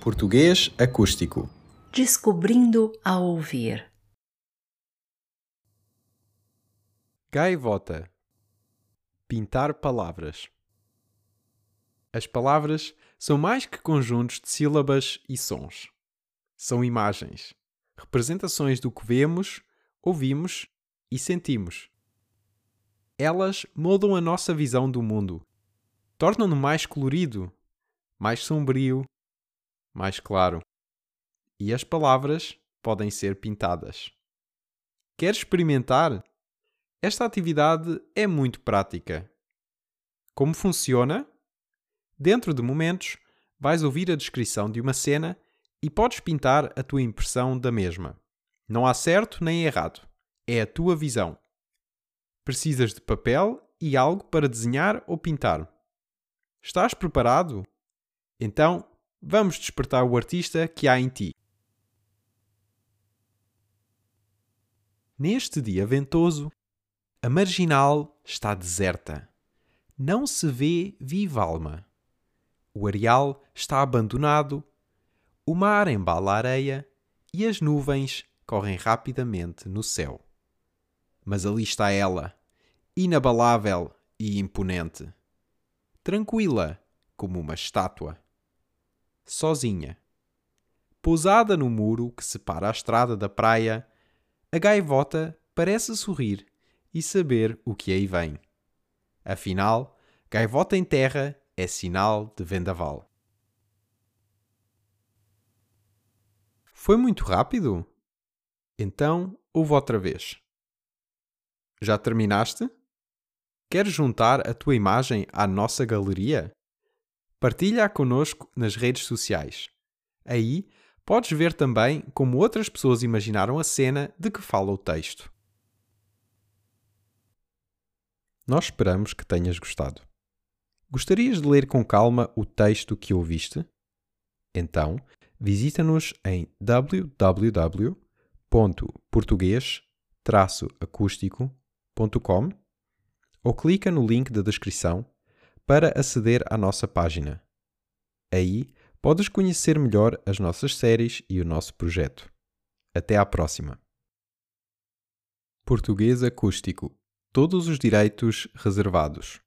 Português acústico. Descobrindo a ouvir. Gaivota. Pintar palavras. As palavras são mais que conjuntos de sílabas e sons. São imagens, representações do que vemos, ouvimos e sentimos. Elas moldam a nossa visão do mundo, tornam-no mais colorido, mais sombrio, mais claro. E as palavras podem ser pintadas. Quer experimentar? Esta atividade é muito prática. Como funciona? Dentro de momentos, vais ouvir a descrição de uma cena e podes pintar a tua impressão da mesma. Não há certo nem errado. É a tua visão. Precisas de papel e algo para desenhar ou pintar. Estás preparado? Então, vamos despertar o artista que há em ti. Neste dia ventoso, a marginal está deserta. Não se vê viva alma. O areal está abandonado, o mar embala a areia e as nuvens correm rapidamente no céu. Mas ali está ela, inabalável e imponente, tranquila como uma estátua, sozinha. Pousada no muro que separa a estrada da praia, a gaivota parece sorrir e saber o que aí vem. Afinal, gaivota em terra é sinal de vendaval. Foi muito rápido? Então, ouve outra vez. Já terminaste? Queres juntar a tua imagem à nossa galeria? Partilha-a connosco nas redes sociais. Aí podes ver também como outras pessoas imaginaram a cena de que fala o texto. Nós esperamos que tenhas gostado. Gostarias de ler com calma o texto que ouviste? Então, visita-nos em www.português-acústico.com ou clica no link da descrição para aceder à nossa página. Aí podes conhecer melhor as nossas séries e o nosso projeto. Até à próxima. Português Acústico. Todos os direitos reservados.